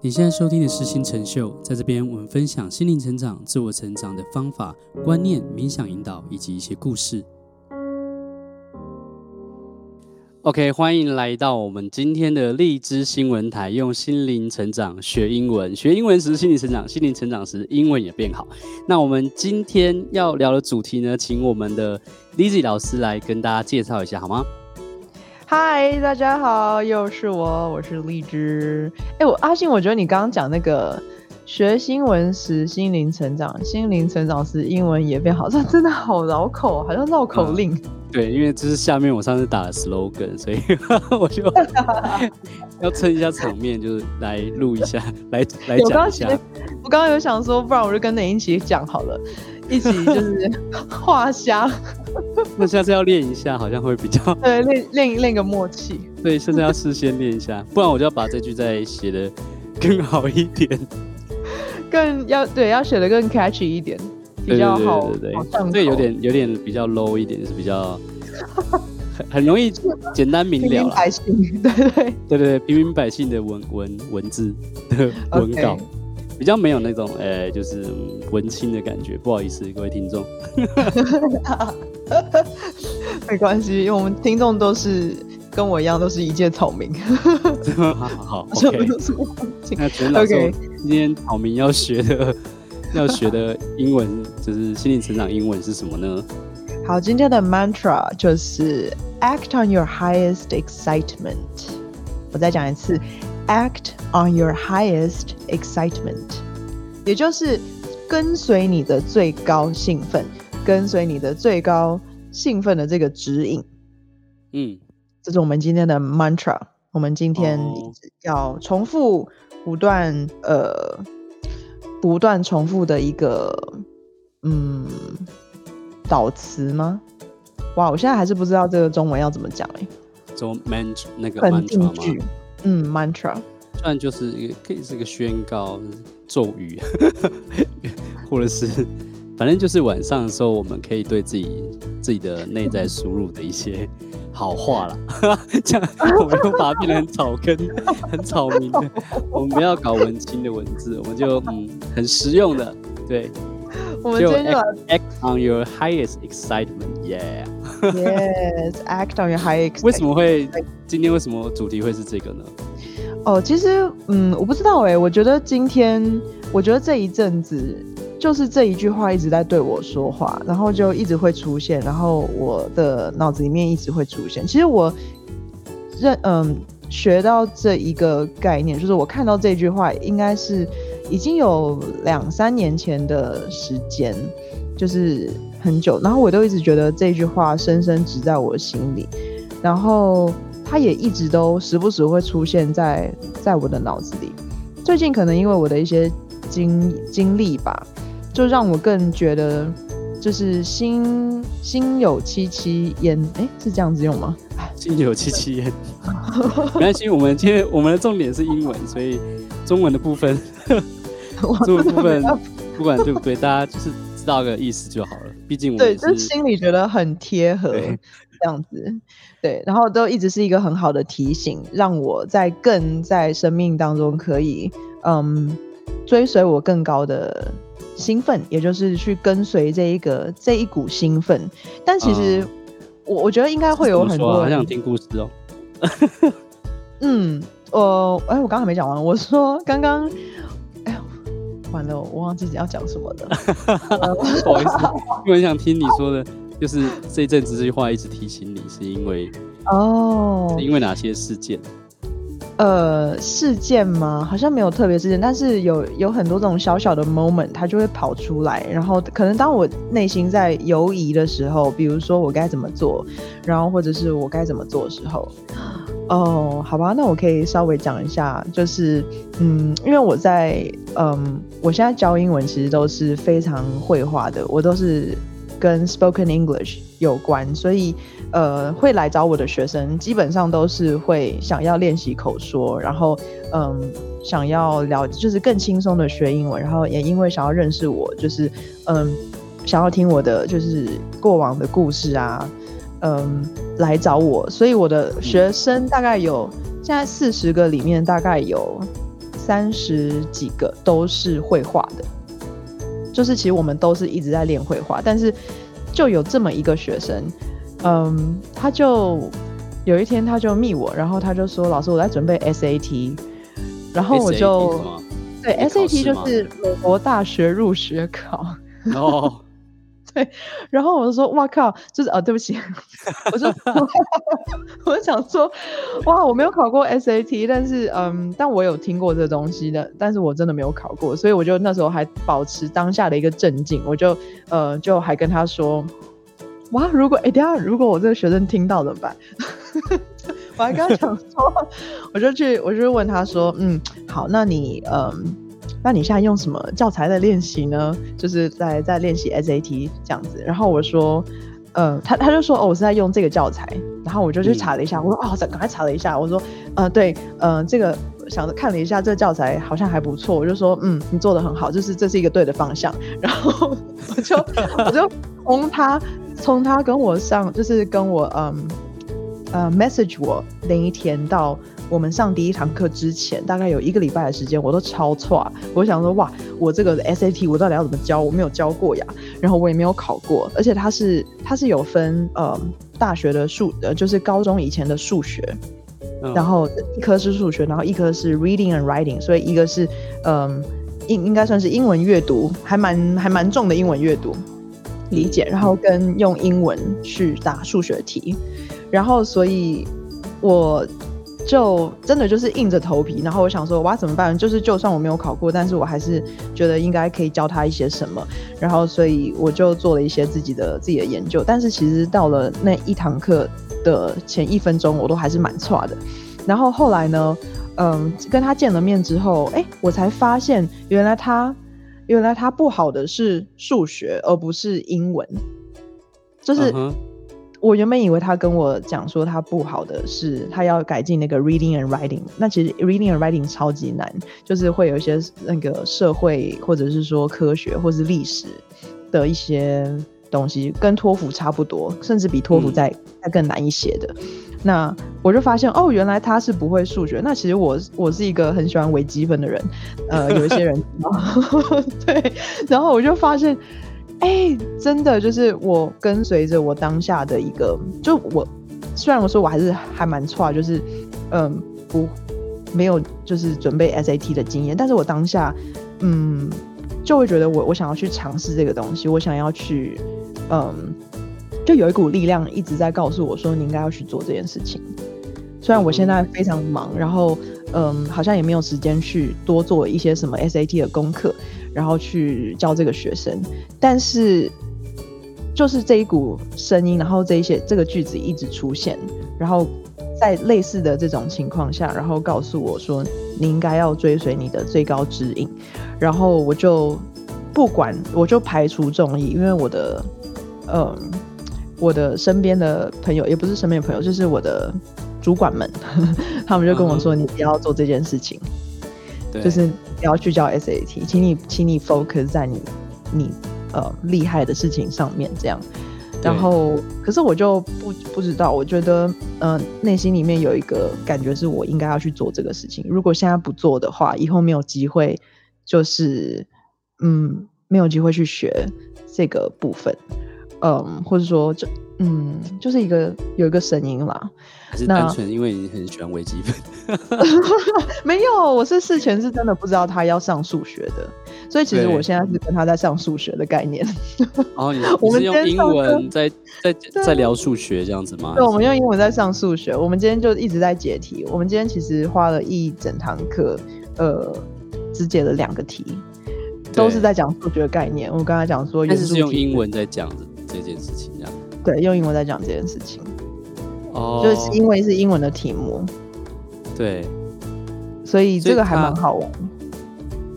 你现在收听的是心成秀，在这边我们分享心灵成长、自我成长的方法、观念、冥想引导以及一些故事。OK，欢迎来到我们今天的荔枝新闻台，用心灵成长学英文，学英文时心灵成长，心灵成长时英文也变好。那我们今天要聊的主题呢，请我们的 Lizzy 老师来跟大家介绍一下，好吗？嗨，大家好，又是我，我是荔枝。哎，我阿信，我觉得你刚刚讲那个学新闻时心灵成长，心灵成长时英文也变好，这真的好绕口，好像绕口令。嗯、对，因为这是下面我上次打的 slogan，所以 我就 要撑一下场面，就是来录一下，来来讲一下。我刚刚有想说，不然我就跟你一起讲好了。一起就是 画虾，那下次要练一下，好像会比较 对，练练练个默契。对，现在要事先练一下，不然我就要把这句再写的更好一点，更要对，要写的更 catchy 一点，比较好。对对对对，对，有点有点比较 low 一点，是比较很很容易简单明了，平民百姓，对对对对对，平民百姓的文文文字的文稿。Okay. 比较没有那种，呃、欸，就是文青的感觉，不好意思，各位听众。没关系，因为我们听众都是跟我一样，都是一介草民。好好好，OK。那陈老师今天草民要学的，要学的英文就是心灵成长英文是什么呢？好，今天的 mantra 就是 act on your highest excitement。我再讲一次。Act on your highest excitement，也就是跟随你的最高兴奋，跟随你的最高兴奋的这个指引。嗯，这是我们今天的 mantra。我们今天要重复不断呃不断重复的一个嗯导词吗？哇，我现在还是不知道这个中文要怎么讲哎、欸。中 man 那个 mantra 吗？嗯，mantra，虽然就是一个可以是一个宣告咒语，或者是反正就是晚上的时候，我们可以对自己自己的内在输入的一些好话啦。这样我们又把它变得很草根、很草民。我们不要搞文青的文字，我们就嗯很实用的。对，我们今天就来 act on your highest excitement，yeah。Yes，act on your highest。为什么会今天为什么主题会是这个呢？哦，其实嗯，我不知道哎，我觉得今天，我觉得这一阵子就是这一句话一直在对我说话，然后就一直会出现，然后我的脑子里面一直会出现。其实我认嗯学到这一个概念，就是我看到这句话，应该是已经有两三年前的时间，就是。很久，然后我都一直觉得这句话深深植在我心里，然后它也一直都时不时会出现在在我的脑子里。最近可能因为我的一些经经历吧，就让我更觉得就是心心有戚戚焉。哎，是这样子用吗？心有戚戚焉，没关系。我们今天我们的重点是英文，所以中文的部分，中文部分不管对不对，大家就是。知道个意思就好了，毕竟我对，就是心里觉得很贴合这样子，对，然后都一直是一个很好的提醒，让我在更在生命当中可以嗯追随我更高的兴奋，也就是去跟随这一个这一股兴奋。但其实我、嗯、我觉得应该会有很多人，很想听故事哦。嗯，我哎，我刚刚还没讲完，我说刚刚。完了，我忘记自己要讲什么了。不好意思，因为很想听你说的，就是这一阵子这句话一直提醒你，是因为哦，是因为哪些事件？呃，事件吗？好像没有特别事件，但是有有很多这种小小的 moment，它就会跑出来。然后可能当我内心在犹疑的时候，比如说我该怎么做，然后或者是我该怎么做的时候。哦，好吧，那我可以稍微讲一下，就是，嗯，因为我在，嗯，我现在教英文其实都是非常会话的，我都是跟 spoken English 有关，所以，呃，会来找我的学生基本上都是会想要练习口说，然后，嗯，想要了，就是更轻松的学英文，然后也因为想要认识我，就是，嗯，想要听我的就是过往的故事啊。嗯，来找我，所以我的学生大概有现在四十个里面，大概有三十几个都是绘画的，就是其实我们都是一直在练绘画，但是就有这么一个学生，嗯，他就有一天他就密我，然后他就说：“老师，我在准备 SAT。”然后我就对 SAT 就是美国大学入学考。哦。对，然后我就说，哇靠，就是啊，对不起，我说，我就想说，哇，我没有考过 SAT，但是嗯，但我有听过这个东西的，但是我真的没有考过，所以我就那时候还保持当下的一个镇静，我就呃，就还跟他说，哇，如果哎，等下如果我这个学生听到怎么办？我还跟他讲说，我就去，我就问他说，嗯，好，那你嗯。那你现在用什么教材在练习呢？就是在在练习 SAT 这样子。然后我说，呃，他他就说，哦，我是在用这个教材。然后我就去查了一下，嗯、我说，哦，赶快查了一下。我说，呃，对，呃，这个想着看了一下，这个教材好像还不错。我就说，嗯，你做的很好，就是这是一个对的方向。然后 我就我就从他从他跟我上，就是跟我嗯呃 message 我那一天到。我们上第一堂课之前，大概有一个礼拜的时间，我都超错。我想说，哇，我这个 SAT 我到底要怎么教？我没有教过呀，然后我也没有考过，而且它是它是有分呃大学的数呃，就是高中以前的数学，嗯、然后一科是数学，然后一科是 reading and writing，所以一个是嗯、呃、应应该算是英文阅读，还蛮还蛮重的英文阅读理解，然后跟用英文去答数学题，然后所以我。就真的就是硬着头皮，然后我想说，我要怎么办？就是就算我没有考过，但是我还是觉得应该可以教他一些什么。然后，所以我就做了一些自己的自己的研究。但是其实到了那一堂课的前一分钟，我都还是蛮差的。然后后来呢，嗯，跟他见了面之后，哎，我才发现原来他原来他不好的是数学，而不是英文，就是。Uh-huh. 我原本以为他跟我讲说他不好的是他要改进那个 reading and writing，那其实 reading and writing 超级难，就是会有一些那个社会或者是说科学或是历史的一些东西，跟托福差不多，甚至比托福再再更难一些的。嗯。那我就发现哦，原来他是不会数学。那其实我我是一个很喜欢微积分的人，呃，有一些人 对，然后我就发现。哎、欸，真的就是我跟随着我当下的一个，就我虽然我说我还是还蛮差，就是嗯不没有就是准备 SAT 的经验，但是我当下嗯就会觉得我我想要去尝试这个东西，我想要去嗯就有一股力量一直在告诉我说你应该要去做这件事情。虽然我现在非常忙，然后嗯好像也没有时间去多做一些什么 SAT 的功课。然后去教这个学生，但是就是这一股声音，然后这一些这个句子一直出现，然后在类似的这种情况下，然后告诉我说你应该要追随你的最高指引，然后我就不管，我就排除众议，因为我的嗯，我的身边的朋友也不是身边的朋友，就是我的主管们，他们就跟我说，你不要做这件事情。就是不要去教 SAT，请你请你 focus 在你你呃厉害的事情上面这样。然后，可是我就不不知道，我觉得呃内心里面有一个感觉是我应该要去做这个事情。如果现在不做的话，以后没有机会，就是嗯没有机会去学这个部分，嗯，或者说就嗯就是一个有一个声音啦。还是单纯因为你很喜欢微积分？没有，我是事前是真的不知道他要上数学的，所以其实我现在是跟他在上数学的概念。哦，你 我们用英文在在在聊数学这样子吗？对，我们用英文在上数学。我们今天就一直在解题。我们今天其实花了一整堂课，呃，只解了两个题，都是在讲数学概念。我刚才讲说，但是是用英文在讲这件事情，这样。对，用英文在讲这件事情。哦，就是因为是英文的题目，对，所以这个还蛮好玩。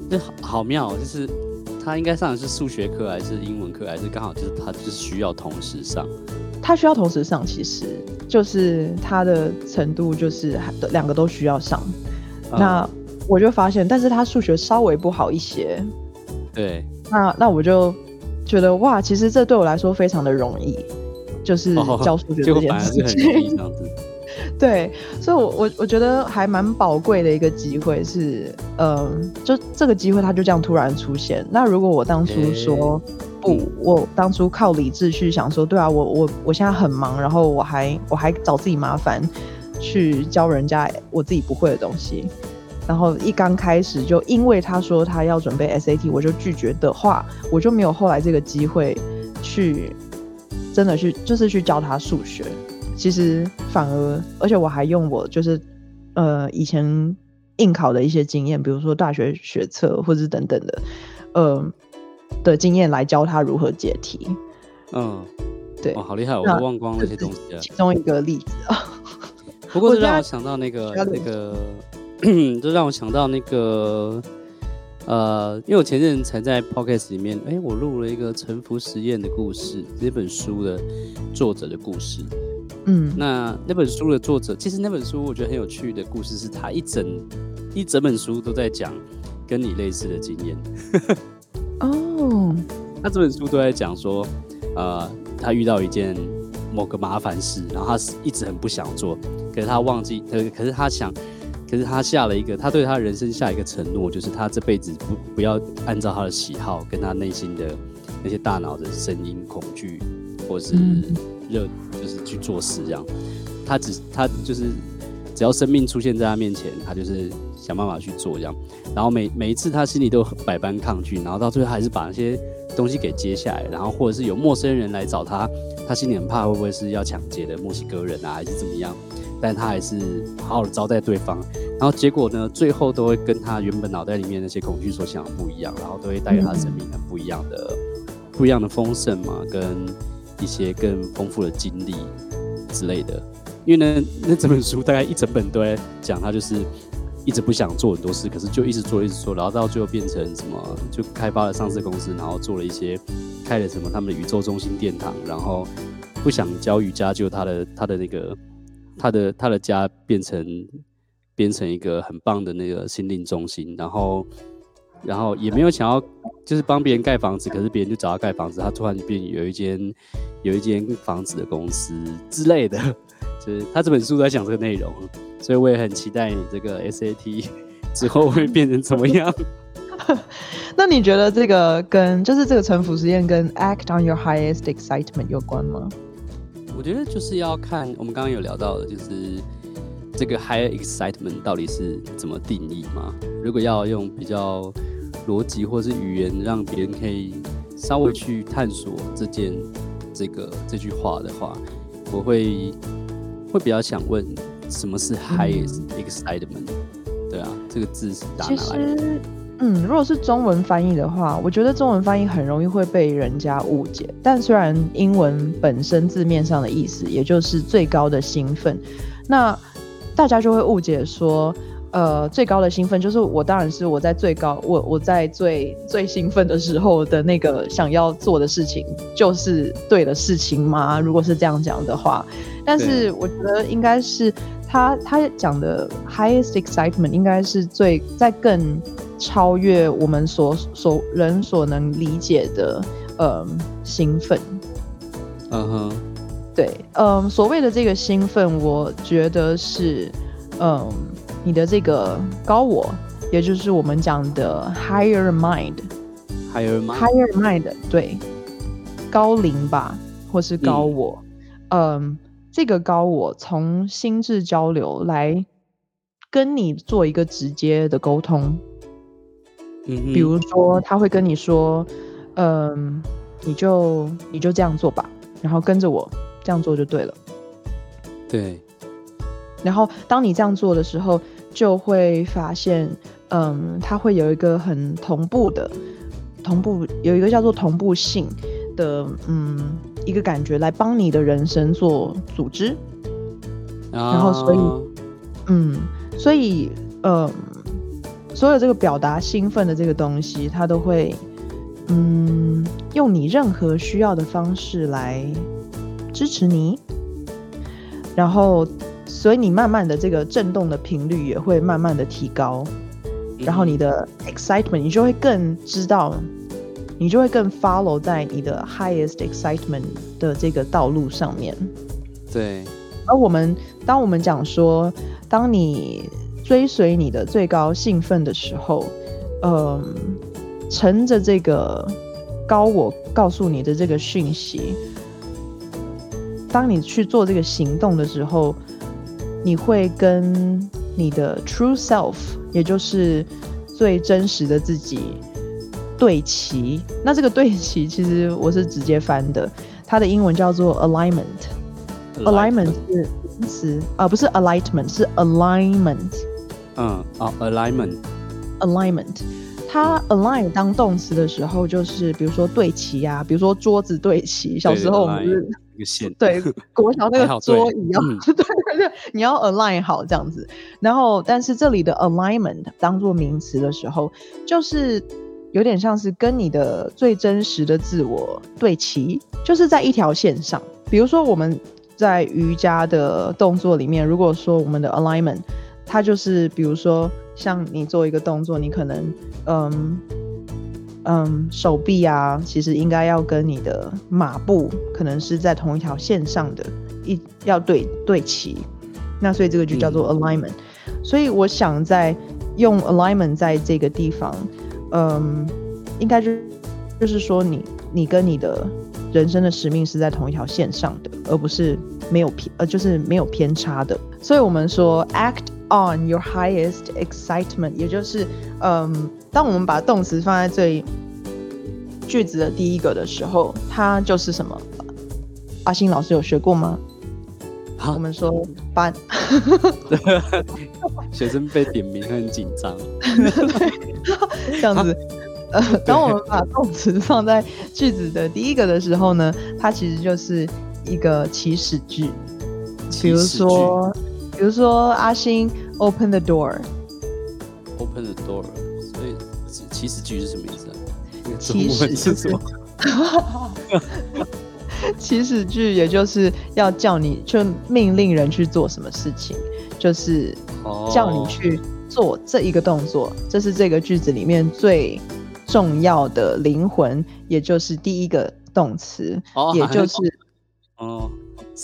这好好妙，就是他应该上的是数学课还是英文课，还是刚好就是他就是需要同时上？他需要同时上，其实就是他的程度就是两个都需要上。嗯。那我就发现，但是他数学稍微不好一些。对，那那我就觉得哇，其实这对我来说非常的容易。就是教数学这件事情，哦、对，所以我，我我我觉得还蛮宝贵的一个机会是，呃，就这个机会它就这样突然出现。那如果我当初说、欸、不，我当初靠理智去想说，对啊，我我我现在很忙，然后我还我还找自己麻烦去教人家我自己不会的东西，然后一刚开始就因为他说他要准备 SAT，我就拒绝的话，我就没有后来这个机会去真的去就是去教他数学。其实反而，而且我还用我就是，呃，以前应考的一些经验，比如说大学学测或者是等等的，呃的经验来教他如何解题。嗯，对，哇，好厉害，我都忘光那些东西了。其中一个例子啊。不过 这让我想到那个那个，这让我想到那个，呃，因为我前阵才在 Podcast 里面，哎，我录了一个沉浮实验的故事，这本书的作者的故事。嗯，那那本书的作者，其实那本书我觉得很有趣的故事，是他一整一整本书都在讲跟你类似的经验。哦，他这本书都在讲说，呃，他遇到一件某个麻烦事，然后他是一直很不想做，可是他忘记，可可是他想，可是他下了一个，他对他人生下一个承诺，就是他这辈子不不要按照他的喜好，跟他内心的那些大脑的声音、恐惧，或是热。嗯就是去做事这样，他只他就是只要生命出现在他面前，他就是想办法去做这样。然后每每一次他心里都百般抗拒，然后到最后还是把那些东西给接下来。然后或者是有陌生人来找他，他心里很怕会不会是要抢劫的墨西哥人啊，还是怎么样？但他还是好好的招待对方。然后结果呢，最后都会跟他原本脑袋里面那些恐惧所想的不一样，然后都会带给他生命很不一样的、不一样的丰盛嘛，跟。一些更丰富的经历之类的，因为呢，那整本书大概一整本都在讲他就是一直不想做很多事，可是就一直做一直做，然后到最后变成什么，就开发了上市公司，然后做了一些开了什么他们的宇宙中心殿堂，然后不想教瑜伽，就他的他的那个他的他的家变成变成一个很棒的那个心灵中心，然后。然后也没有想要，就是帮别人盖房子，可是别人就找他盖房子，他突然就变有一间有一间房子的公司之类的，就是他这本书在讲这个内容，所以我也很期待你这个 SAT 之后会变成怎么样。那你觉得这个跟就是这个臣服实验跟 Act on your highest excitement 有关吗？我觉得就是要看我们刚刚有聊到的，就是。这个 higher excitement 到底是怎么定义嘛？如果要用比较逻辑或是语言让别人可以稍微去探索这件这个这句话的话，我会会比较想问什么是 highest excitement？嗯，对啊，这个字是打哪来的？嗯，如果是中文翻译的话，我觉得中文翻译很容易会被人家误解。但虽然英文本身字面上的意思也就是最高的兴奋，那大家就会误解说，呃，最高的兴奋就是我当然是我在最高，我我在最最兴奋的时候的那个想要做的事情就是对的事情吗？如果是这样讲的话，但是我觉得应该是他他讲的 highest excitement 应该是最在更超越我们所所人所能理解的嗯兴奋。嗯哼。对，嗯，所谓的这个兴奋，我觉得是，嗯，你的这个高我，也就是我们讲的 higher mind，higher mind，higher mind，对，高龄吧，或是高我，嗯，嗯，这个高我从心智交流来跟你做一个直接的沟通，嗯，比如说他会跟你说，嗯，你就你就这样做吧，然后跟着我。这样做就对了，对。然后当你这样做的时候，就会发现，嗯，他会有一个很同步的，同步有一个叫做同步性的，嗯，一个感觉来帮你的人生做组织。啊、然后所以，嗯，所以，嗯，所有这个表达兴奋的这个东西，它都会，嗯，用你任何需要的方式来。支持你，然后，所以你慢慢的这个震动的频率也会慢慢的提高，然后你的 excitement 你就会更知道，你就会更 follow 在你的 highest excitement 的这个道路上面。对，而我们当我们讲说，当你追随你的最高兴奋的时候，嗯，乘着这个高我告诉你的这个讯息，当你去做这个行动的时候，你会跟你的 true self，也就是最真实的自己对齐。那这个对齐，其实我是直接翻的，它的英文叫做 alignment。alignment 是名词啊，不是 alignment，是 alignment。嗯，哦，alignment。alignment，它 align 当动词的时候，就是比如说对齐啊，比如说桌子对齐。小时候我们是一个线，对，国小那个桌椅要 对对对，你要 align 好这样子。然后，但是这里的 alignment 当做名词的时候，就是有点像是跟你的最真实的自我对齐，就是在一条线上。比如说我们在瑜伽的动作里面，如果说我们的 alignment，它就是比如说。像你做一个动作，你可能，嗯嗯，手臂啊，其实应该要跟你的马步可能是在同一条线上的，一要对对齐。那所以这个就叫做 alignment。嗯。所以我想在用 alignment 在这个地方，嗯，应该就就是说你你跟你的人生的使命是在同一条线上的，而不是没有偏呃就是没有偏差的。所以我们说 act。On your highest excitement，也就是，嗯，当我们把动词放在最句子的第一个的时候，它就是什么？阿星老师有学过吗？好，我们说班，学生被点名很紧张，这样子。呃，当我们把动词放在句子的第一个的时候呢，它其实就是一个祈使句，比如说。比如说阿星 open the door，open the door，所以祈使句是什么意思啊？祈使是什么？祈使句也就是要叫你就命令人去做什么事情，就是叫你去做这一个动作，哦、这是这个句子里面最重要的灵魂，也就是第一个动词，哦、也就是哦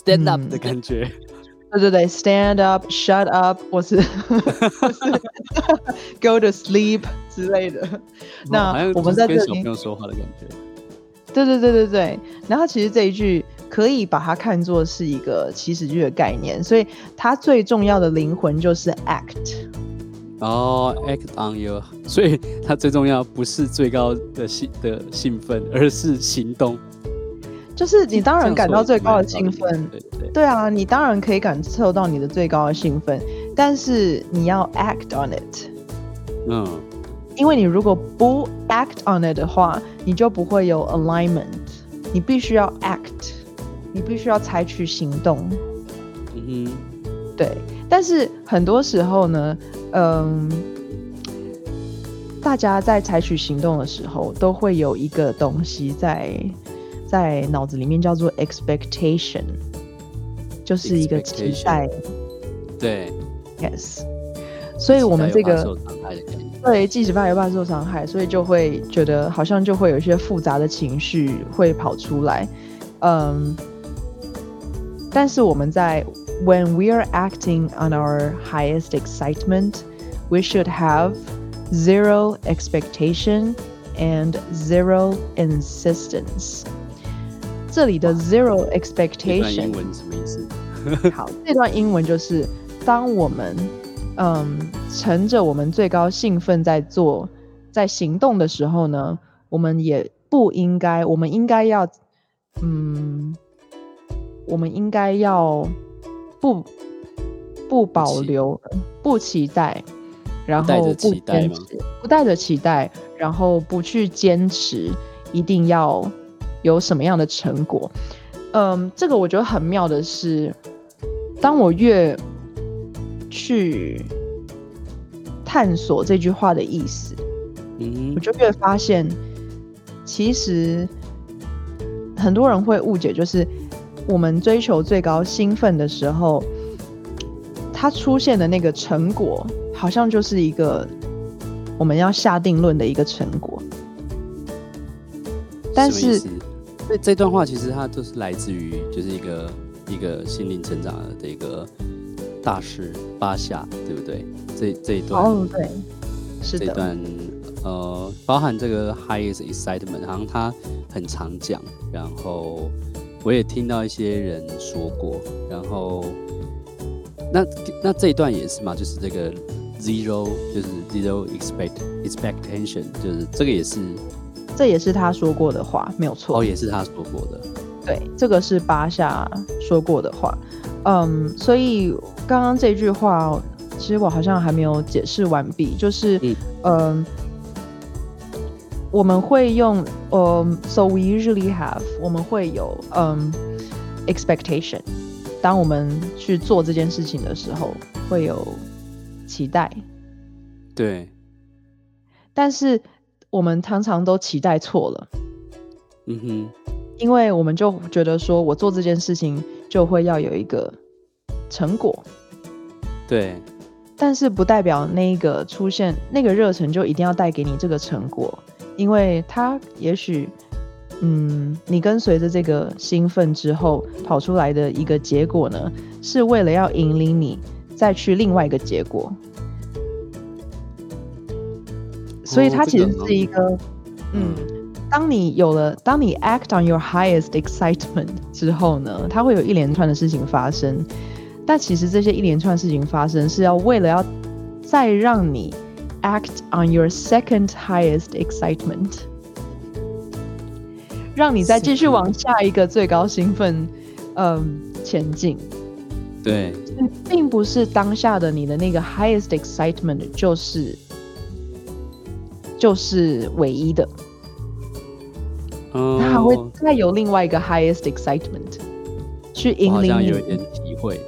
stand up 的感觉。嗯 对对对，stand up，shut up，或是，go to sleep 之类的。哦、那我们在这里没有说话的感觉。对对对对对。然后其实这一句可以把它看作是一个祈使句的概念，所以它最重要的灵魂就是 act。哦，act on you。所以它最重要不是最高的兴的兴奋，而是行动。就是你当然感到最高的兴奋，对，对，对，啊，你当然可以感受到你的最高的兴奋，但是你要 act on it，嗯，因为你如果不 act on it 的话，你就不会有 alignment，你必须要 act，你必须要采取行动，嗯哼，对，但是很多时候呢，嗯，大家在采取行动的时候，都会有一个东西在。在脑子里面叫做 expectation，就是一个期待。对，yes。所以我们这个对，即使怕又怕受伤害，所以就会觉得好像就会有一些复杂的情绪会跑出来。嗯，但是我们在 when we are acting on our highest excitement, we should have zero expectation and zero insistence. 这里的 zero expectation 英文什么意思？好，这段英文就是当我们嗯乘着我们最高兴奋在做在行动的时候呢，我们也不应该，我们应该要嗯，我们应该要不不保留不期待，然后不坚持，不带着期待，然后不去坚持，一定要。有什么样的成果？嗯，这个我觉得很妙的是，当我越去探索这句话的意思，嗯，我就越发现，其实很多人会误解，就是我们追求最高兴奋的时候，它出现的那个成果，好像就是一个我们要下定论的一个成果，但是。这这段话其实它就是来自于，就是一个一个心灵成长的一个大师巴夏，对不对？这这一段哦，对，是的。这段呃，包含这个 highest excitement，好像他很常讲，然后我也听到一些人说过，然后那那这一段也是嘛，就是这个 zero 就是 zero expect expectation，就是这个也是。这也是他说过的话，没有错。哦，也是他说过的。对，这个是巴夏说过的话。嗯，所以刚刚这句话，其实我好像还没有解释完毕。就是，嗯，嗯，我们会用，嗯，so we usually have，我们会有，嗯，expectation。当我们去做这件事情的时候，会有期待。对。但是。我们常常都期待错了，嗯哼，因为我们就觉得说，我做这件事情就会要有一个成果，对，但是不代表那个出现那个热忱就一定要带给你这个成果，因为它也许，嗯，你跟随着这个兴奋之后跑出来的一个结果呢，是为了要引领你再去另外一个结果。所以它其实是一个，哦、嗯，当你有了，当你 act on your highest excitement 之后呢，它会有一连串的事情发生。但其实这些一连串事情发生，是要为了要再让你 act on your second highest excitement，让你再继续往下一个最高兴奋，嗯，前进。对，并不是当下的你的那个 highest excitement 就是。就是唯一的，嗯，他还会再有另外一个 highest excitement 去引领你。好像有点体会。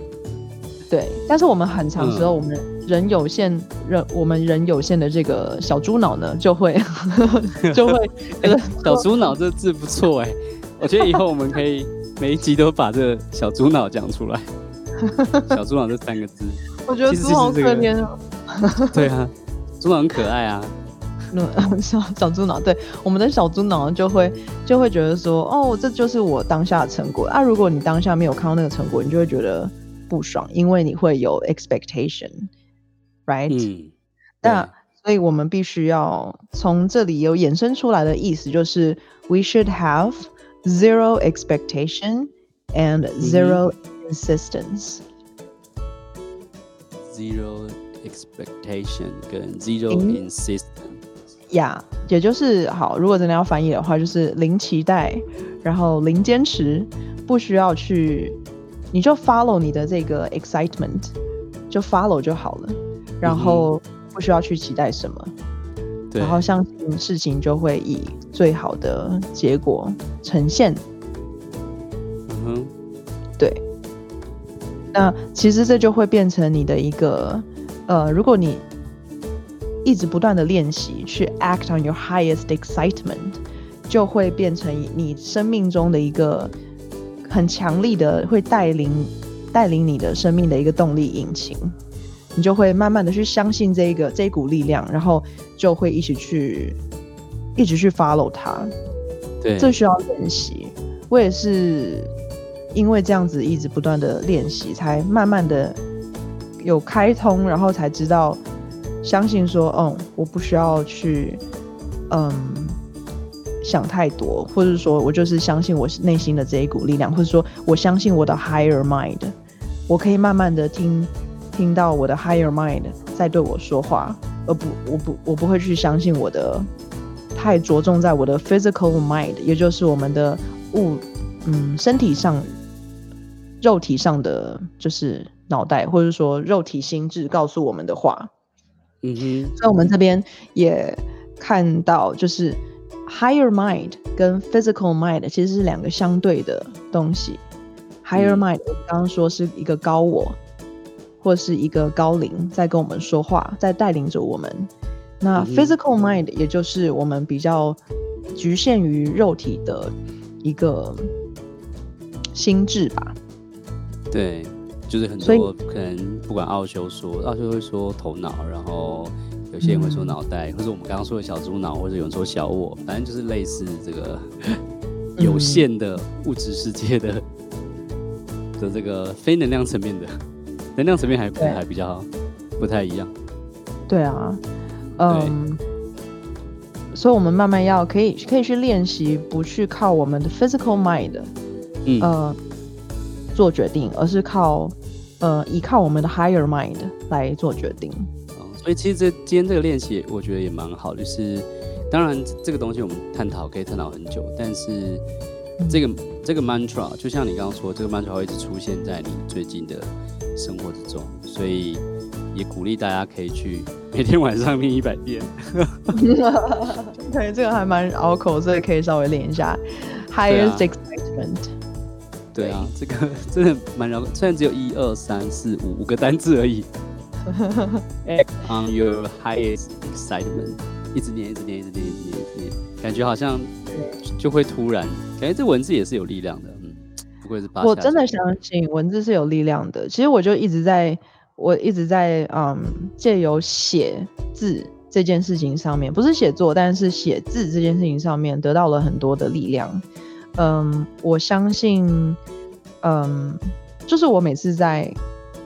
对，但是我们很长时候，我们人有限，人、嗯、我们人有限的这个小猪脑呢，就会 就会 这个小猪脑这字不错哎，我觉得以后我们可以每一集都把这小猪脑讲出来。小猪脑这三个字，我觉得猪好可怜啊。对啊。猪脑很可爱啊，小小猪脑，对，我们的小猪脑就会就会觉得说，哦，这就是我当下的成果啊。如果你当下没有看到那个成果，你就会觉得不爽，因为你会有 expectation，right？嗯，那所以我们必须要从这里有衍生出来的意思，就是 we should have zero expectation and zero insistence，嗯。Zero。Expectation 跟 zero insistence，呀，yeah, 也就是好。如果真的要翻译的话，就是零期待，然后零坚持，不需要去，你就 follow 你的这个 excitement，就 follow 就好了。然后不需要去期待什么，对，然后相信事情就会以最好的结果呈现。嗯哼，对。那其实这就会变成你的一个。呃，如果你一直不断的练习去 act on your highest excitement，就会变成你生命中的一个很强力的会带领带领你的生命的一个动力引擎，你就会慢慢的去相信这一个这一股力量，然后就会一起去一直去 follow 它。对，这需要练习。我也是因为这样子一直不断的练习，才慢慢的。有开通，然后才知道，相信说，嗯，我不需要去，嗯，想太多，或者说我就是相信我内心的这一股力量，或者说我相信我的 higher mind，我可以慢慢的听，听到我的 higher mind 在对我说话，而不，我不，我不会去相信我的，太着重在我的 physical mind，也就是我们的物，嗯，身体上，肉体上的，就是。脑袋，或者说肉体心智告诉我们的话，嗯哼，所以我们这边也看到，就是 higher mind 跟 physical mind 其实是两个相对的东西。higher mind 我刚刚说是一个高我，或是一个高灵在跟我们说话，在带领着我们。那 physical mind 也就是我们比较局限于肉体的一个心智吧。对。就是很多可能不管奥修说，奥修会说头脑，然后有些人会说脑袋，嗯、或者我们刚刚说的小猪脑，或者有人说小我，反正就是类似这个有限的物质世界的 的这个非能量层面的，能量层面还还比较不太一样。对啊，嗯，所以我们慢慢要可以可以去练习，不去靠我们的 physical mind，嗯、呃，做决定，而是靠呃依靠我们的 higher mind 来做决定。所以其实这今天这个练习，我觉得也蛮好，就是当然这个东西我们探讨可以探讨很久，但是这个、嗯、这个 mantra 就像你刚刚说，这个 mantra 会一直出现在你最近的生活之中，所以也鼓励大家可以去每天晚上念一百遍。对，这个还蛮拗口，所以可以稍微练一下 highest excitement。对啊，这个 真的蛮绕口，虽然只有一二三四五五个单字而已。Act on your highest excitement，一直念，一直念，一直念，一直念，一直念，感觉好像就会突然，感觉这文字也是有力量的。嗯，不愧是八。我真的相信文字是有力量的。其实我就一直在，我一直在，嗯，借由写字这件事情上面，不是写作，但是写字这件事情上面得到了很多的力量。嗯，我相信，嗯，就是我每次在，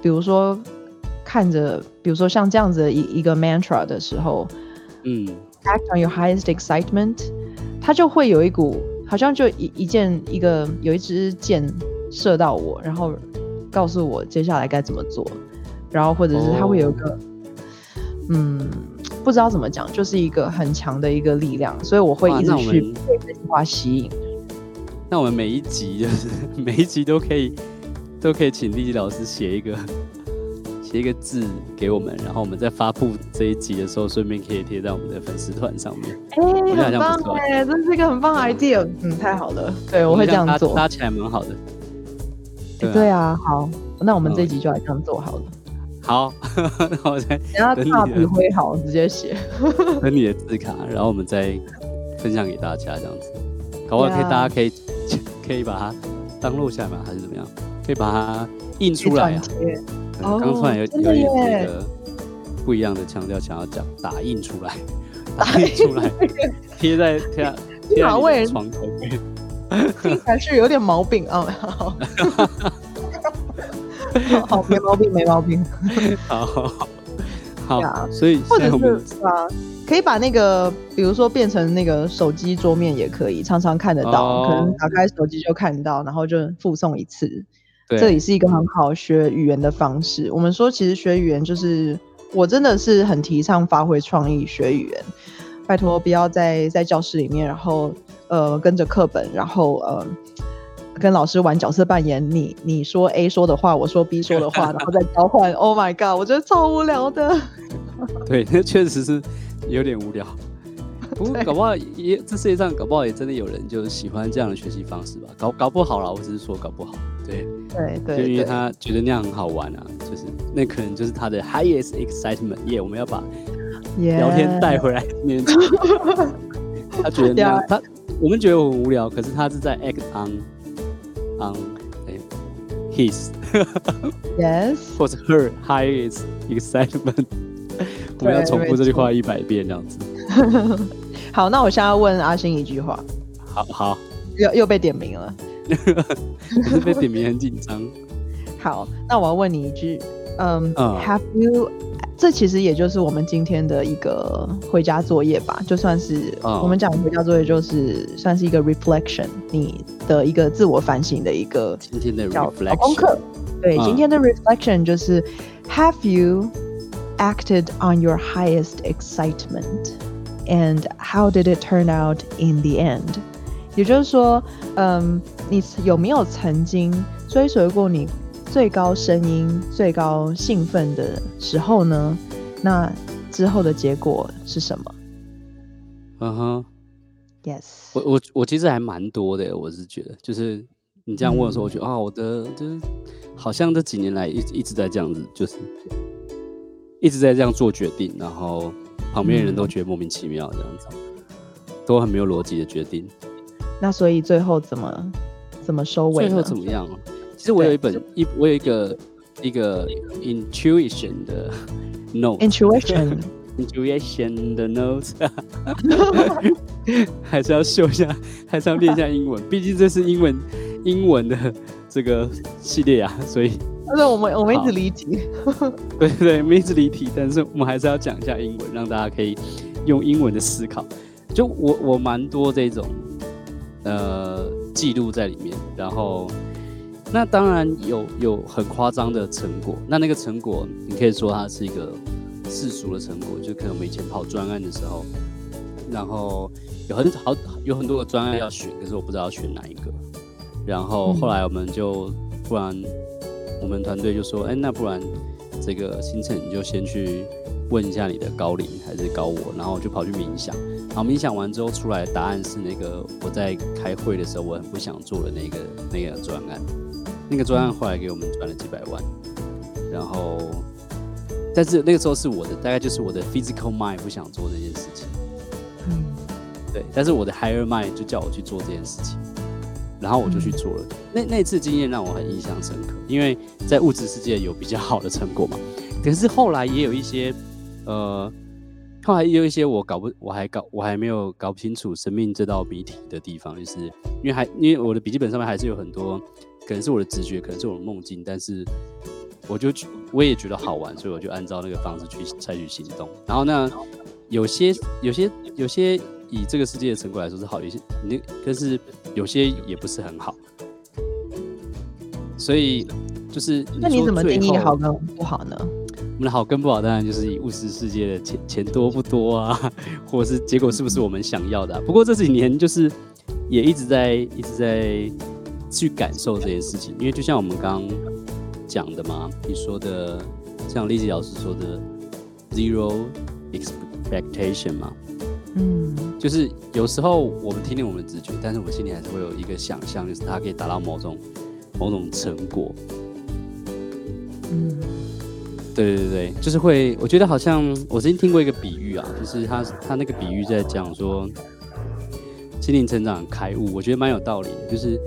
比如说。看着，比如说像这样子的一一个 mantra 的时候，嗯，act on your highest excitement，它就会有一股，好像就一一件一个有一支箭射到我，然后告诉我接下来该怎么做，然后或者是它会有一个，oh. 嗯，不知道怎么讲，就是一个很强的一个力量，所以我会一直去被这句话吸引。那我们每一集就是 每一集都可以都可以请丽丽老师写一个。写一个字给我们，然后我们在发布这一集的时候，顺便可以贴在我们的粉丝团上面。哎、欸，很棒哎，这是一个很棒的 idea，嗯，太好了，对，我会这样做，搭起来蛮好的。对啊，对啊，好，那我们这一集就来这样做好了。好，那我再等下大笔挥好，直接写，等你的字卡，然后我们再分享给大家，这样子，搞不好可以，大家可以可以把它当录下来吗？还是怎么样？可以把它印出来啊。刚突然有有一个不一样的腔调，想要讲 打印出来，打印出来贴在贴在贴在床头边，听起来是有点毛病啊。好，好，没毛病，没毛病。好好好，所以或者是啊，可以把那个，比如说变成那个手机桌面也可以，常常看得到，可能打开手机就看到，然后就附送一次。这里是一个很好学语言的方式。我们说，其实学语言就是，我真的是很提倡发挥创意学语言。拜托，不要在在教室里面，然后呃跟着课本，然后呃跟老师玩角色扮演。你你说 A 说的话，我说 B 说的话，然后再交换。Oh my god，我觉得超无聊的。对，那确实是有点无聊。不过搞不好也这世界上搞不好也真的有人就喜欢这样的学习方式吧。搞搞不好啦，我只是说搞不好。对对对，就因为他觉得那样很好玩啊，就是那可能就是他的 highest excitement。耶，我们要把聊天带回来面前。他觉得那样，他我们觉得我很无聊，可是他是在 act on on 哎 his yes 或者 her highest excitement。我们要重复这句话一百遍这样子。好，那我现在要问阿星一句话。好好，又又被点名了。可是被点名很紧张。好，那我要问你一句，嗯、um,，Have you？这其实也就是我们今天的一个回家作业吧，就算是、uh, 我们讲回家作业，就是算是一个 reflection，你的一个自我反省的一个今天的 reflection 功课。对，uh, 今天的 reflection 就是 Have you acted on your highest excitement？And how did it turn out in the end？也就是说，嗯，你有没有曾经追随过你最高声音、最高兴奋的时候呢？那之后的结果是什么？嗯哼，Yes，我我我其实还蛮多的，我是觉得，就是你这样问的时候，我觉得啊、我的就是好像这几年来一直一直在这样子，就是一直在这样做决定，然后旁边的人都觉得莫名其妙，这样子、嗯、都很没有逻辑的决定。那所以最后怎么怎么收尾？最后怎么样？其实我有一本一，我有一个一个 intuition 的 note，intuition，intuition 的 note，还是要秀一下，还是要练一下英文，毕竟这是英文英文的这个系列啊，所以，对，我们我们一直离题，对对，我们一直离题，但是我们还是要讲一下英文，让大家可以用英文的思考。就我我蛮多这种呃记录在里面，然后那当然有有很夸张的成果，那那个成果你可以说它是一个世俗的成果，就可能我们以前跑专案的时候，然后有很好有很多个专案要选，可是我不知道要选哪一个，然后后来我们就不然我们团队就说，哎，那不然这个行程你就先去。问一下你的高龄还是高我，然后我就跑去冥想，然后冥想完之后出来的答案是那个我在开会的时候我很不想做的那个那个专案，那个专案后来给我们赚了几百万，然后但是那个时候是我的大概就是我的 physical mind 不想做这件事情，嗯，对，但是我的 higher mind 就叫我去做这件事情，然后我就去做了，那那次经验让我很印象深刻，因为在物质世界有比较好的成果嘛，可是后来也有一些。呃，后来也有一些我搞不，我还搞，我还没有搞不清楚生命这道谜题的地方，就是因为还因为我的笔记本上面还是有很多，可能是我的直觉，可能是我的梦境，但是我就我也觉得好玩，所以我就按照那个方式去采取行动。然后呢，有些有些有些以这个世界的成果来说是好，一些那但是有些也不是很好，所以就是你那你怎么定义好跟不好呢？我们的好跟不好，当然就是以物质世界的钱钱多不多啊，或者是结果是不是我们想要的啊。不过这几年就是也一直在一直在去感受这件事情，因为就像我们刚刚讲的嘛，你说的像丽姐老师说的 zero expectation 嘛，嗯，就是有时候我们听听我们的直觉，但是我们心里还是会有一个想象，就是它可以达到某种某种成果，嗯。对对对，就是会，我觉得好像我曾经听过一个比喻啊，就是他他那个比喻在讲说心灵成长开悟，我觉得蛮有道理的。就是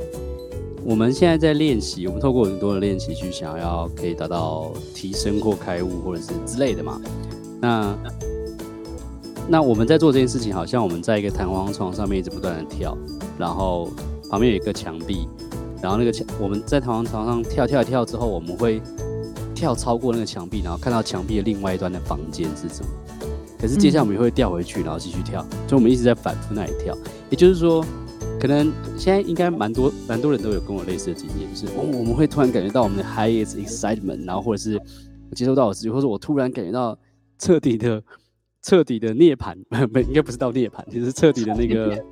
我们现在在练习，我们透过很多的练习去想要可以达到提升或开悟，或者是之类的嘛。那那我们在做这件事情，好像我们在一个弹簧床上面一直不断的跳，然后旁边有一个墙壁，然后那个墙我们在弹簧床上跳跳跳之后，我们会。跳超过那个墙壁，然后看到墙壁的另外一端的房间是什么？可是接下来我们也会掉回去，然后继续跳，所以我们一直在反复那里跳。也就是说，可能现在应该蛮多蛮多人都有跟我类似的经验，就是我我们会突然感觉到我们的 highest excitement，然后或者是我接收到我自己，或者我突然感觉到彻底的彻底的涅槃，不应该不是到涅槃，就是彻底的那个。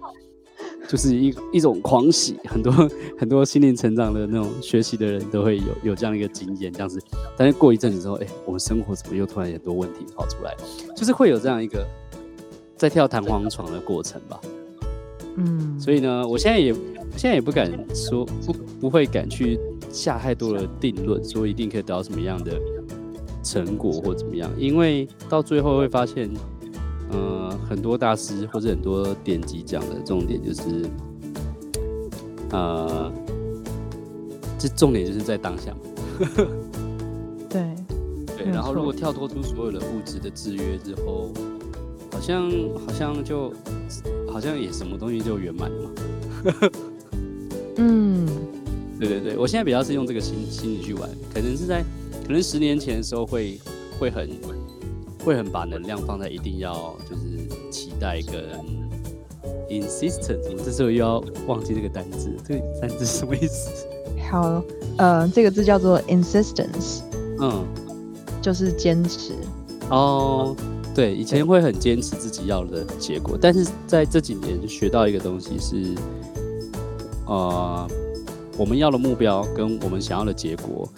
就是一一种狂喜，很多 很多心灵成长的那种学习的人都会有有这样一个经验，这样子。但是过一阵子之后，哎、欸，我们生活怎么又突然很多问题跑出来？就是会有这样一个在跳弹簧床的过程吧。嗯，所以呢，我现在也现在也不敢说不不会敢去下太多的定论，说一定可以得到什么样的成果或怎么样，因为到最后会发现。嗯、呃，很多大师或者很多典籍讲的重点就是，呃，这重点就是在当下。对，对。然后如果跳脱出所有的物质的制约之后，好像好像就好像也什么东西就圆满了嘛。嗯，对对对，我现在比较是用这个心心理去玩，可能是在可能十年前的时候会会很。会很把能量放在一定要就是期待跟 insistence，我这时候又要忘记这个单字，这个单字是什么意思？好，呃，这个字叫做 insistence，嗯，就是坚持。哦，对，以前会很坚持自己要的结果，但是在这几年学到一个东西是，呃，我们要的目标跟我们想要的结果，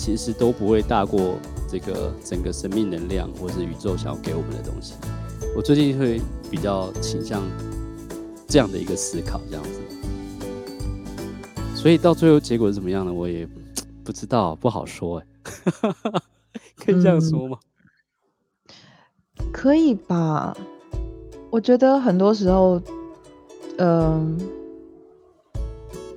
其实都不会大过。这个整个生命能量，或是宇宙想要给我们的东西，我最近会比较倾向这样的一个思考，这样子。所以到最后结果是怎么样呢？我也不知道，不好说哎。可以这样说吗？可以吧。我觉得很多时候，嗯，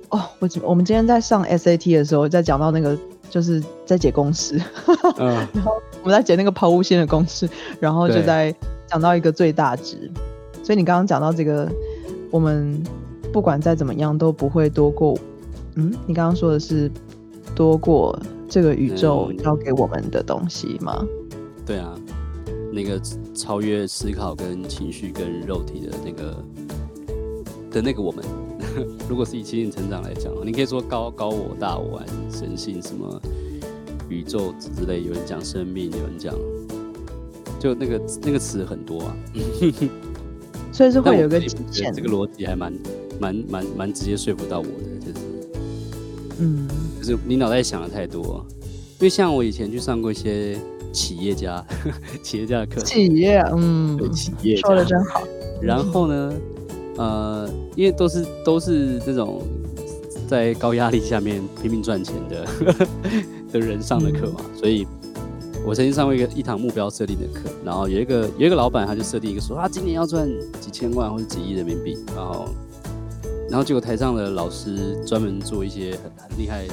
哦，我我们今天在上 SAT 的时候，在讲到那个。就是在解公式，嗯、然后我们在解那个抛物线的公式，然后就在讲到一个最大值。所以你刚刚讲到这个，我们不管再怎么样都不会多过嗯，你刚刚说的是多过这个宇宙交给我们的东西吗？嗯、对啊，那个超越思考跟情绪跟肉体的那个的那个我们，如果是以心灵成长来讲，你可以说高高我大我神性什么宇宙之类，有人讲生命，有人讲，就那个那个词很多啊。所以是会有个极限，这个逻辑还蛮蛮蛮蛮直接说服到我的，就是，嗯，就是你脑袋想的太多，因为像我以前去上过一些企业家 企业家的课，企业，嗯，对，企业说的真好。然后呢，呃，因为都是都是这种在高压力下面拼命赚钱的 的人上的课嘛，嗯、所以。我曾经上过一个一堂目标设定的课，然后有一个有一个老板，他就设定一个说，啊今年要赚几千万或者几亿人民币，然后，然后结果台上的老师专门做一些很很厉害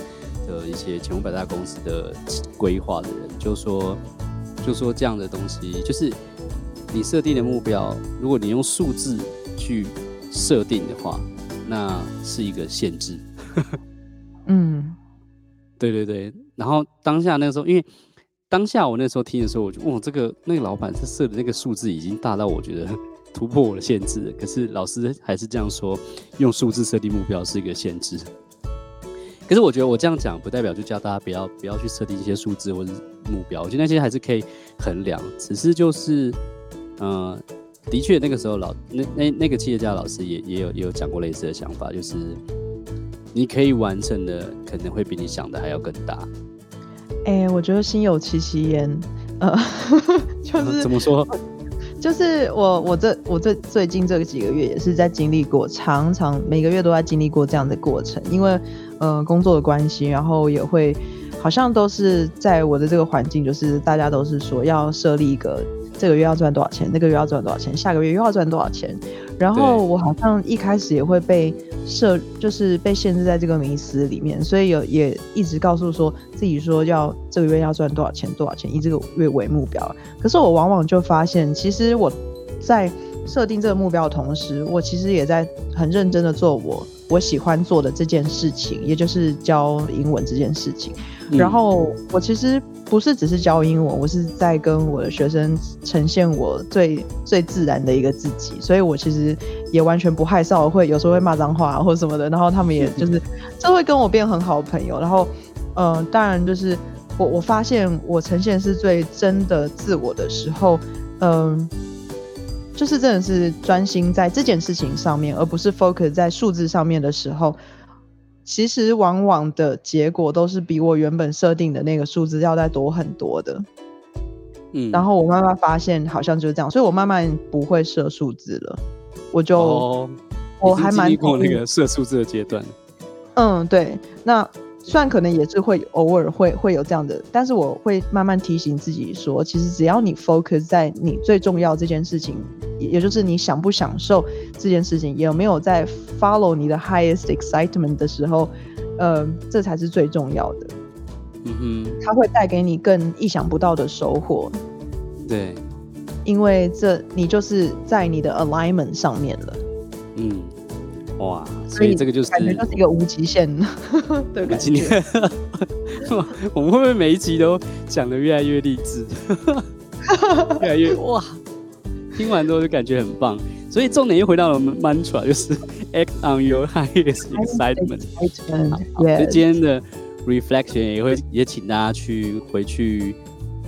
的一些前五百大公司的规划的人，就说就说这样的东西，就是你设定的目标，如果你用数字去设定的话，那是一个限制。嗯，对对对，然后当下那个时候，因为。当下我那时候听的时候，我就哇，这个那个老板他设的那个数字已经大到我觉得突破我的限制了。可是老师还是这样说，用数字设定目标是一个限制。可是我觉得我这样讲不代表就叫大家不要不要去设定一些数字或者目标，我觉得那些还是可以衡量。只是就是，嗯、呃，的确那个时候老那那那个企业家老师也也有也有讲过类似的想法，就是你可以完成的可能会比你想的还要更大。哎、欸，我觉得心有戚戚焉，呃，就是怎么说？就是我我这我这最近这几个月也是在经历过，常常每个月都在经历过这样的过程，因为呃工作的关系，然后也会好像都是在我的这个环境，就是大家都是说要设立一个这个月要赚多少钱，那个月要赚多少钱，下个月又要赚多少钱，然后我好像一开始也会被。设就是被限制在这个迷思里面，所以有也一直告诉说自己说要这个月要赚多少钱多少钱，以这个月为目标。可是我往往就发现，其实我在设定这个目标的同时，我其实也在很认真的做我我喜欢做的这件事情，也就是教英文这件事情。嗯、然后我其实。不是只是教英文，我是在跟我的学生呈现我最最自然的一个自己，所以我其实也完全不害臊，会有时候会骂脏话或什么的，然后他们也就是这会跟我变很好的朋友，然后嗯、呃，当然就是我我发现我呈现是最真的自我的时候，嗯、呃，就是真的是专心在这件事情上面，而不是 focus 在数字上面的时候。其实往往的结果都是比我原本设定的那个数字要再多很多的，嗯，然后我慢慢发现好像就是这样，所以我慢慢不会设数字了，我就、哦、我还蛮经过那个设数字的阶段，嗯，对，那。虽然可能也是会偶尔会会有这样的，但是我会慢慢提醒自己说，其实只要你 focus 在你最重要这件事情，也就是你享不享受这件事情，有没有在 follow 你的 highest excitement 的时候，呃，这才是最重要的。嗯哼，它会带给你更意想不到的收获。对，因为这你就是在你的 alignment 上面了。嗯。哇，所以这个就是感觉就是一个无极限对吧？今天 我们会不会每一集都讲的越来越励志，越来越哇？听完之后就感觉很棒。所以重点又回到了我们 mantra，就是 act on your highest excitement。所以今天的 reflection 也会也请大家去回去，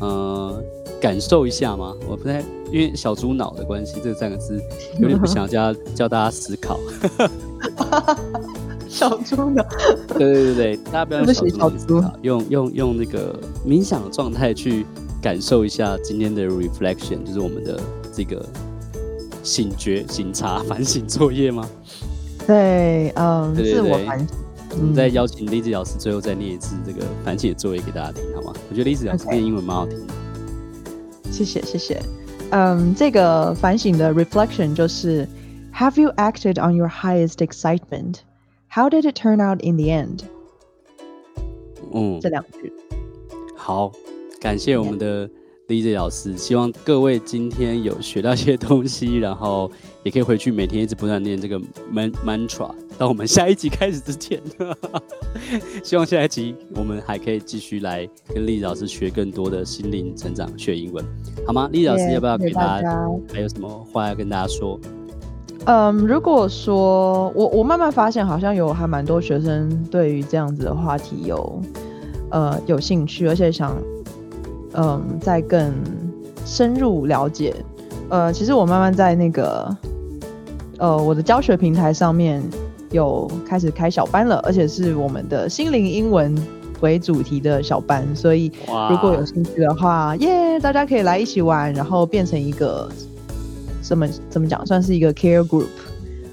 呃，感受一下嘛。我不太因为小猪脑的关系，这三个字有点不想叫叫大家思考。小猪脑，对对对对，大家不要用小猪脑，用用用那个冥想的状态去感受一下今天的 reflection，就是我们的这个醒觉、醒察、反省作业吗？对，嗯，自我反省。我们再邀请 Lizzy 老师最后再念一次这个反省的作业给大家听，好吗？我觉得 Lizzy 老师念英文蛮好听的。谢谢谢谢，嗯，这个反省的 reflection 就是。Have you acted on your highest excitement? How did it turn out in the end? 嗯，这两句。好，感谢我们的 Lizzy 老师。希望各位今天有学到一些东西，然后也可以回去每天一直不断念这个 man mantra。到我们下一集开始之前，希望下一集我们还可以继续来跟丽老师学更多的心灵成长学英文，好吗？丽老师要不要给大家还有什么话要跟大家说？嗯，如果说我我慢慢发现，好像有还蛮多学生对于这样子的话题有呃有兴趣，而且想嗯再更深入了解。呃，其实我慢慢在那个呃我的教学平台上面有开始开小班了，而且是我们的心灵英文为主题的小班，所以如果有兴趣的话，耶，大家可以来一起玩，然后变成一个。怎么怎么讲，算是一个 care group，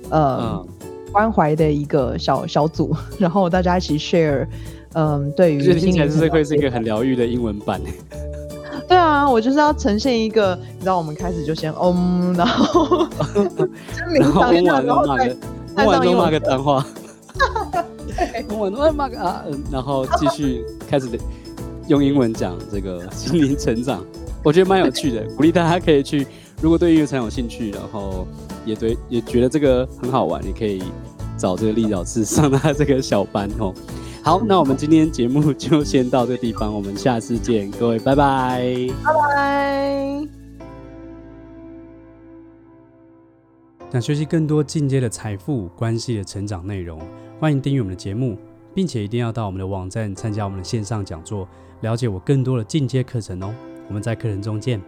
呃，嗯、关怀的一个小小组，然后大家一起 share，嗯、呃，对于听起来是会是一个很疗愈的英文版。对啊，我就是要呈现一个，你知道，我们开始就先嗯，然后然后晚上骂个，晚上骂个脏话，晚上骂个啊，然后继续开始用英文讲这个心灵成长，我觉得蛮有趣的，鼓励大家可以去。如果对英语很有兴趣，然后也对也觉得这个很好玩，你可以找这个丽老师上他这个小班哦。好，那我们今天节目就先到这个地方，我们下次见，各位，拜拜，拜拜。想学习更多进阶的财富关系的成长内容，欢迎订阅我们的节目，并且一定要到我们的网站参加我们的线上讲座，了解我更多的进阶课程哦。我们在课程中见。